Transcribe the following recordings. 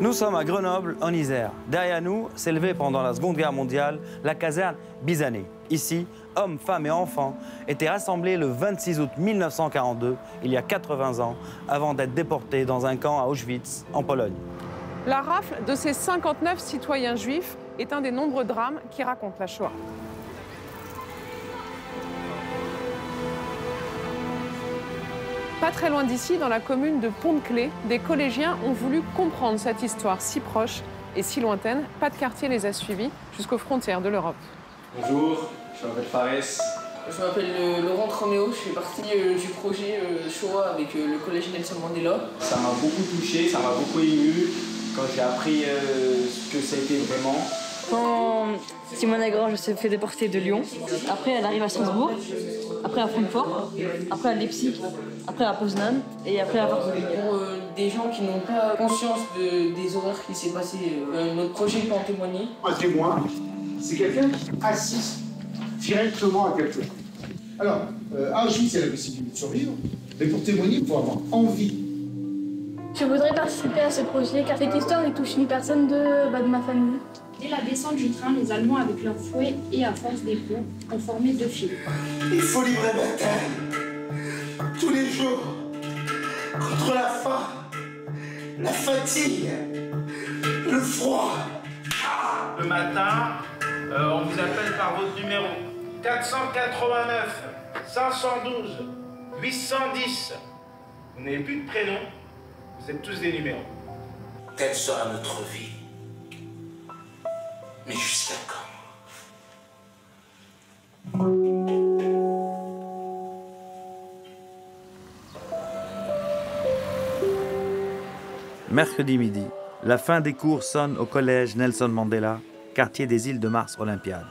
Nous sommes à Grenoble, en Isère. Derrière nous s'élevait pendant la Seconde Guerre mondiale la caserne Bizané. Ici, hommes, femmes et enfants étaient rassemblés le 26 août 1942, il y a 80 ans, avant d'être déportés dans un camp à Auschwitz, en Pologne. La rafle de ces 59 citoyens juifs est un des nombreux drames qui racontent la Shoah. Pas très loin d'ici, dans la commune de Pont-de-Clé, des collégiens ont voulu comprendre cette histoire si proche et si lointaine. Pas de quartier les a suivis jusqu'aux frontières de l'Europe. Bonjour, je m'appelle Fares. Je m'appelle euh, Laurent Troméo, je fais partie euh, du projet euh, Shoah avec le collège Nelson Mandela. Ça m'a beaucoup touché, ça m'a beaucoup ému quand j'ai appris ce que ça a été vraiment. Quand Simone Grange s'est fait déporter de Lyon, après elle arrive à Strasbourg, après à Francfort, après à Leipzig, après à Poznan et après à Varsovie. Pour des gens qui n'ont pas conscience des horreurs qui s'est passé, notre projet peut en témoigner. Un témoin, c'est quelqu'un qui assiste directement à quelque chose. Alors, euh, Auschwitz, c'est la possibilité de survivre, mais pour témoigner, il faut avoir envie. Je voudrais participer à ce projet car cette histoire ne touche ni personne de, bah, de ma famille. Dès la descente du train, les Allemands, avec leur fouet et à force d'épaule, ont formé deux files. Il faut livrer bataille tous les jours contre la faim, la fatigue, le froid. Le matin, euh, on vous appelle par votre numéro 489 512 810. Vous n'avez plus de prénom, vous êtes tous des numéros. Quelle sera notre vie Mercredi midi, la fin des cours sonne au collège Nelson Mandela, quartier des îles de Mars Olympiade.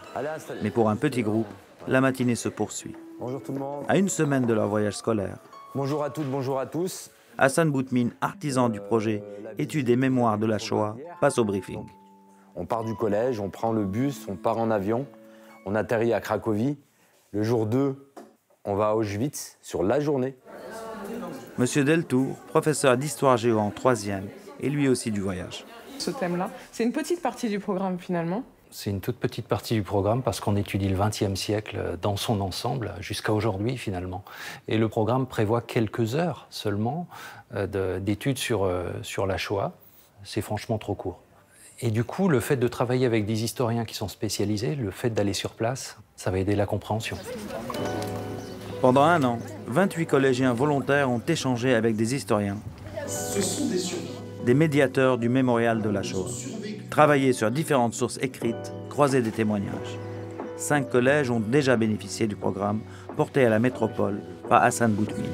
Mais pour un petit groupe, la matinée se poursuit. Bonjour tout le monde. À une semaine de leur voyage scolaire. Bonjour à toutes, bonjour à tous. Hassan Boutmine, artisan du projet Études et mémoires de la Shoah, passe au briefing. On part du collège, on prend le bus, on part en avion, on atterrit à Cracovie. Le jour 2, on va à Auschwitz sur la journée. Monsieur Deltour, professeur d'histoire géo en troisième, et lui aussi du voyage. Ce thème-là, c'est une petite partie du programme finalement. C'est une toute petite partie du programme parce qu'on étudie le XXe siècle dans son ensemble jusqu'à aujourd'hui finalement. Et le programme prévoit quelques heures seulement euh, d'études sur, euh, sur la Shoah. C'est franchement trop court. Et du coup, le fait de travailler avec des historiens qui sont spécialisés, le fait d'aller sur place, ça va aider la compréhension. Pendant un an, 28 collégiens volontaires ont échangé avec des historiens. Ce sont des Des médiateurs du mémorial de la Shoah travailler sur différentes sources écrites, croiser des témoignages. Cinq collèges ont déjà bénéficié du programme porté à la métropole par Hassan Boutmine.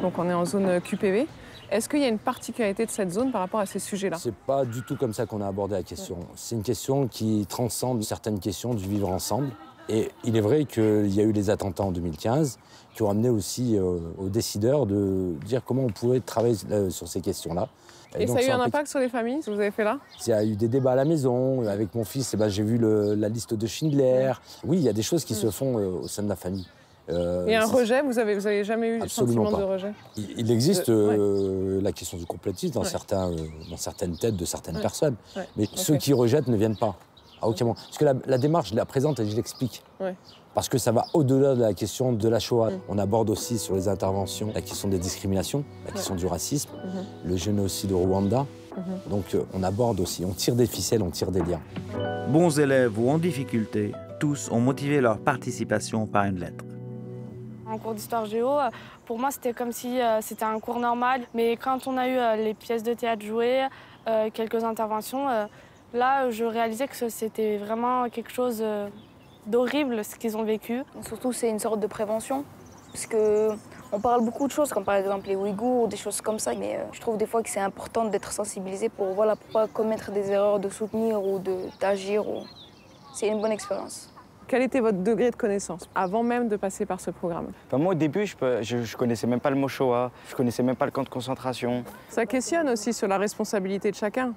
Donc on est en zone QPV. Est-ce qu'il y a une particularité de cette zone par rapport à ces sujets-là? C'est pas du tout comme ça qu'on a abordé la question. C'est une question qui transcende certaines questions du vivre ensemble. Et il est vrai qu'il y a eu les attentats en 2015 qui ont amené aussi euh, aux décideurs de dire comment on pouvait travailler euh, sur ces questions-là. Et, ça a eu un impact sur les familles, ce que vous avez fait là? Il y a eu des débats à la maison. Avec mon fils, eh ben, j'ai vu la liste de Schindler. Oui, il y a des choses qui se font euh, au sein de la famille. Euh, et un rejet, vous avez, vous avez jamais eu le sentiment de rejet? Il, existe euh, la question du dans, certains, dans certaines têtes de certaines personnes. Mais ceux qui rejettent ne viennent pas. À aucun moment. Parce que la, démarche, je la présente et je l'explique parce que ça va au-delà de la question de la Shoah. Mm. On aborde aussi sur les interventions la question des discriminations, la question du racisme, mm-hmm. le génocide au Rwanda. Mm-hmm. Donc euh, on aborde aussi, on tire des ficelles, on tire des liens. Bons élèves ou en difficulté, tous ont motivé leur participation par une lettre. En cours d'histoire géo, euh, pour moi c'était comme si euh, c'était un cours normal, mais quand on a eu les pièces de théâtre jouées, quelques interventions, là je réalisais que c'était vraiment quelque chose d'horrible ce qu'ils ont vécu. Surtout, c'est une sorte de prévention. Parce que on parle beaucoup de choses, comme par exemple les Ouïghours, des choses comme ça, mais euh, je trouve des fois que c'est important d'être sensibilisé pour voilà, pour pas commettre des erreurs, de soutenir ou d'agir. Ou... C'est une bonne expérience. Quel était votre degré de connaissance avant même de passer par ce programme? Moi, au début, je, ne connaissais même pas le mot Shoah, je connaissais même pas le camp de concentration. Ça questionne aussi sur la responsabilité de chacun.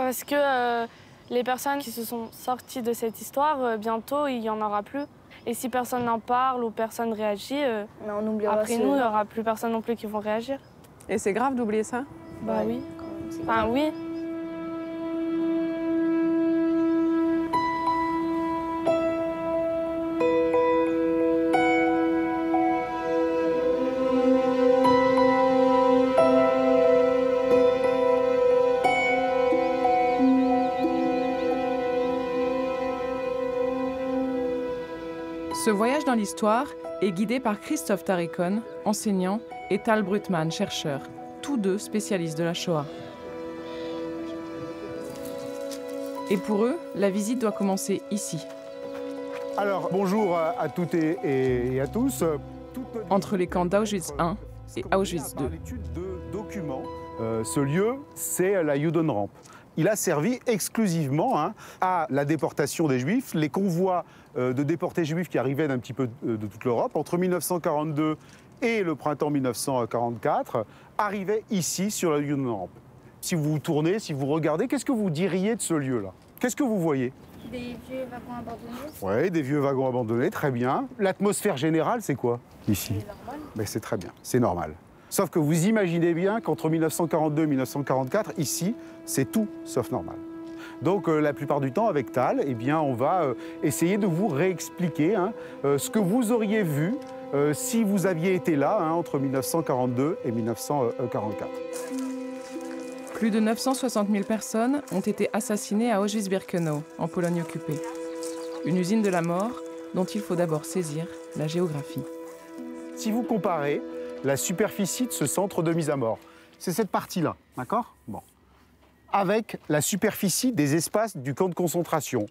Parce que euh, les personnes qui se sont sorties de cette histoire, euh, bientôt, il n'y en aura plus. Et si personne n'en parle ou personne réagit, euh, on oubliera après nous, il n'y aura plus personne non plus qui vont réagir. Et c'est grave d'oublier ça? Bah oui. Enfin oui. Ce voyage dans l'histoire est guidé par Christophe Tarikon, enseignant, et Tal Brutman, chercheur, tous deux spécialistes de la Shoah. Et pour eux, la visite doit commencer ici. Alors, bonjour à toutes et, et à tous. Entre les camps d'Auschwitz I et Auschwitz II. de documents. Euh, ce lieu, c'est la Judenrampe. Il a servi exclusivement hein, à la déportation des Juifs, les convois euh, de déportés juifs qui arrivaient d'un petit peu de, de toute l'Europe. Entre 1942 et le printemps 1944, arrivaient ici sur la Judenrampe. Si vous vous tournez, si vous regardez, qu'est-ce que vous diriez de ce lieu-là? Qu'est-ce que vous voyez? Des vieux wagons abandonnés. Oui, des vieux wagons abandonnés, très bien. L'atmosphère générale, c'est quoi ici? Ben, C'est très bien, c'est normal. Sauf que vous imaginez bien qu'entre 1942 et 1944, ici, c'est tout sauf normal. Donc euh, la plupart du temps, avec Tal, eh bien, on va euh, essayer de vous réexpliquer hein, euh, ce que vous auriez vu si vous aviez été là hein, entre 1942 et 1944. Plus de 960 000 personnes ont été assassinées à Auschwitz-Birkenau, en Pologne occupée. Une usine de la mort dont il faut d'abord saisir la géographie. Si vous comparez la superficie de ce centre de mise à mort, c'est cette partie-là, d'accord? Bon. Avec la superficie des espaces du camp de concentration,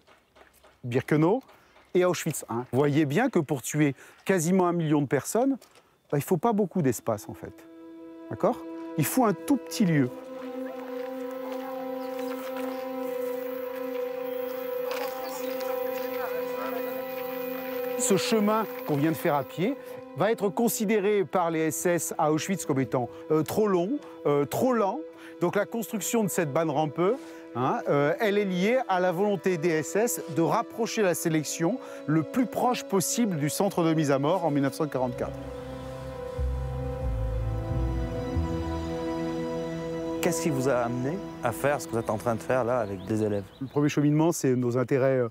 Birkenau et Auschwitz. Vous voyez bien que pour tuer quasiment un million de personnes, bah, il ne faut pas beaucoup d'espace en fait. D'accord? Il faut un tout petit lieu. Ce chemin qu'on vient de faire à pied va être considéré par les SS à Auschwitz comme étant euh, trop long, euh, trop lent. Donc la construction de cette bande rampe, hein, euh, elle est liée à la volonté des SS de rapprocher la sélection le plus proche possible du centre de mise à mort en 1944. Qu'est-ce qui vous a amené à faire ce que vous êtes en train de faire là avec des élèves? Le premier cheminement, c'est nos intérêts euh,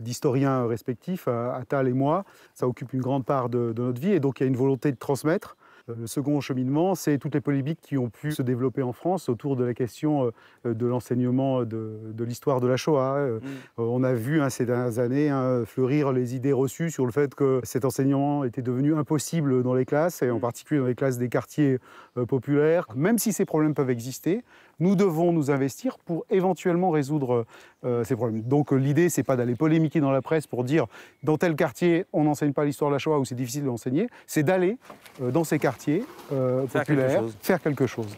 d'historiens respectifs, euh, Attal et moi. Ça occupe une grande part de, de notre vie et donc il y a une volonté de transmettre. Euh, Le second cheminement, c'est toutes les polémiques qui ont pu se développer en France autour de la question euh, de l'enseignement de, de l'histoire de la Shoah. Euh, On a vu hein, ces dernières années hein, fleurir les idées reçues sur le fait que cet enseignement était devenu impossible dans les classes, et en particulier dans les classes des quartiers euh, populaires. Même si ces problèmes peuvent exister, nous devons nous investir pour éventuellement résoudre euh, ces problèmes. Donc euh, l'idée, c'est pas d'aller polémiquer dans la presse pour dire dans tel quartier on n'enseigne pas l'histoire de la Shoah ou c'est difficile de l'enseigner, c'est d'aller euh, dans ces quartiers euh, Faire populaires faire quelque chose.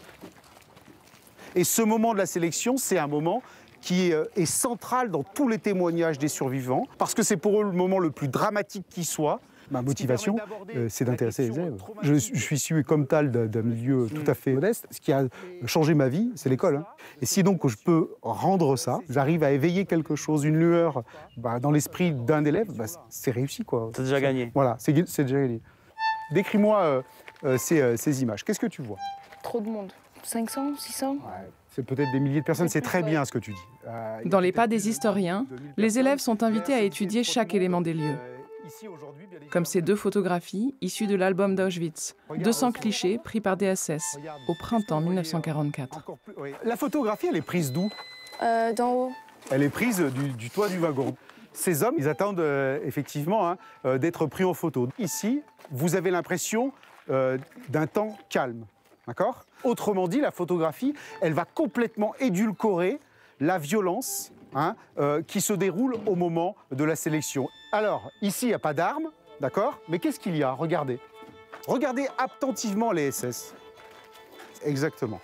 Et ce moment de la sélection, c'est un moment qui est central dans tous les témoignages des survivants, parce que c'est pour eux le moment le plus dramatique qui soit. Ma motivation, euh, c'est d'intéresser les élèves. Je, je suis issu comme tal d'un milieu tout à fait modeste. Ce qui a changé ma vie, c'est l'école. hein. Et si donc je peux rendre ça, j'arrive à éveiller quelque chose, une lueur bah, dans l'esprit d'un élève, bah, c'est réussi. quoi. C'est déjà gagné. Voilà, c'est déjà gagné. Décris-moi euh, euh, ces, euh, ces images. Qu'est-ce que tu vois? Trop de monde. 500, 600 C'est peut-être des milliers de personnes, c'est très bien ce que tu dis. Euh, Dans les pas des historiens, les élèves sont invités à étudier chaque élément des lieux. Comme ces deux photographies issues de l'album d'Auschwitz, 200 clichés pris par DSS au printemps 1944. La photographie, elle est prise d'où? Euh, D'en haut. Elle est prise du, du toit du wagon. Ces hommes, ils attendent euh, effectivement hein, euh, d'être pris en photo. Ici, vous avez l'impression euh, d'un temps calme. D'accord? Autrement dit, la photographie, elle va complètement édulcorer la violence hein, euh, qui se déroule au moment de la sélection. Alors, ici, il n'y a pas d'armes, d'accord Mais qu'est-ce qu'il y a Regardez. Regardez attentivement les SS. Exactement.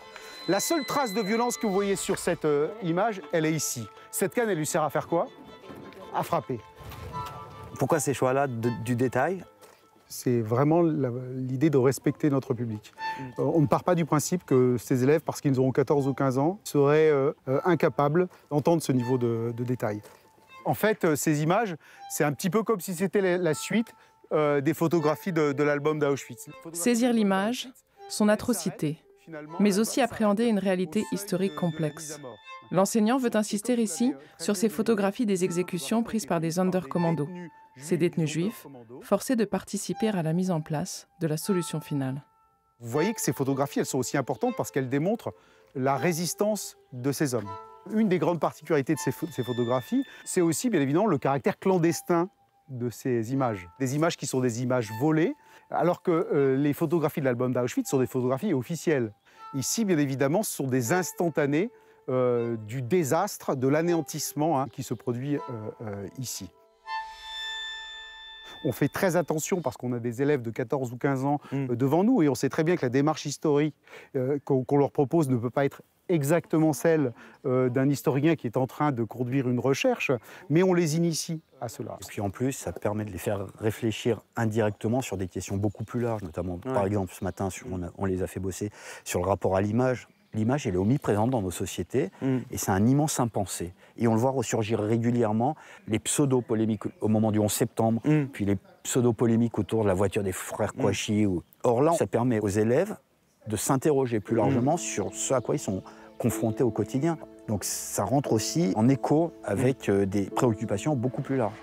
La seule trace de violence que vous voyez sur cette euh, image, elle est ici. Cette canne, elle lui sert à faire quoi À frapper. Pourquoi ces choix-là du détail C'est vraiment l'idée de respecter notre public. Euh, on ne part pas du principe que ces élèves, parce qu'ils auront 14 ou 15 ans, seraient euh, euh, incapables d'entendre ce niveau de, de détail. En fait, euh, ces images, c'est un petit peu comme si c'était la, la suite euh, des photographies de, de l'album d'Auschwitz. Saisir l'image, son atrocité, mais aussi appréhender une réalité historique complexe. L'enseignant veut insister ici sur ces photographies des exécutions prises par des undercommandos, ces détenus juifs, forcés de participer à la mise en place de la solution finale. Vous voyez que ces photographies, elles sont aussi importantes parce qu'elles démontrent la résistance de ces hommes. Une des grandes particularités de ces, photographies, c'est aussi bien évidemment le caractère clandestin de ces images. Des images qui sont des images volées, alors que euh, les photographies de l'album d'Auschwitz sont des photographies officielles. Ici, bien évidemment, ce sont des instantanés euh, du désastre, de l'anéantissement hein, qui se produit euh, ici. On fait très attention parce qu'on a des élèves de 14 ou 15 ans Mm. euh, devant nous et on sait très bien que la démarche historique euh, qu'on leur propose ne peut pas être exactement celle euh, d'un historien qui est en train de conduire une recherche, mais on les initie à cela. Et puis en plus, ça permet de les faire réfléchir indirectement sur des questions beaucoup plus larges, notamment par exemple ce matin, sur- on, a- on les a fait bosser sur le rapport à l'image. L'image, elle est omniprésente dans nos sociétés et c'est un immense impensé. Et on le voit ressurgir régulièrement, les pseudo-polémiques au moment du 11 septembre, puis les pseudo-polémiques autour de la voiture des frères Mm. Kouachi. Ou... Or là, ça permet aux élèves de s'interroger plus largement sur ce à quoi ils sont confrontés au quotidien. Donc ça rentre aussi en écho avec euh, des préoccupations beaucoup plus larges.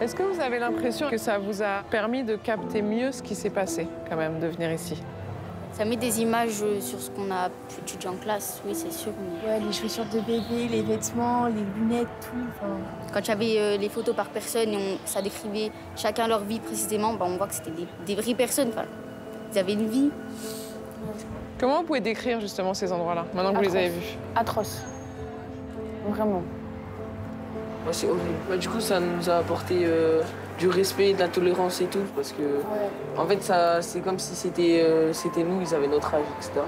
Est-ce que vous avez l'impression que ça vous a permis de capter mieux ce qui s'est passé, quand même, de venir ici? Ça met des images euh, sur ce qu'on a pu étudier en classe, oui, c'est sûr. mais- Ouais, les chaussures de bébé, les vêtements, les lunettes, tout. enfin. Quand il y avait euh, les photos par personne et on- ça décrivait chacun leur vie précisément, bah, on voit que c'était des, des vraies personnes. enfin, ils avaient une vie. Comment vous pouvez décrire justement ces endroits-là, maintenant que vous les avez vus? Atroce. Vraiment. Ouais, c'est horrible. Bah, du coup, ça nous a apporté euh, du respect, de la tolérance et tout, parce que en fait, ça, c'est comme si c'était, euh, c'était nous, ils avaient notre âge, etc.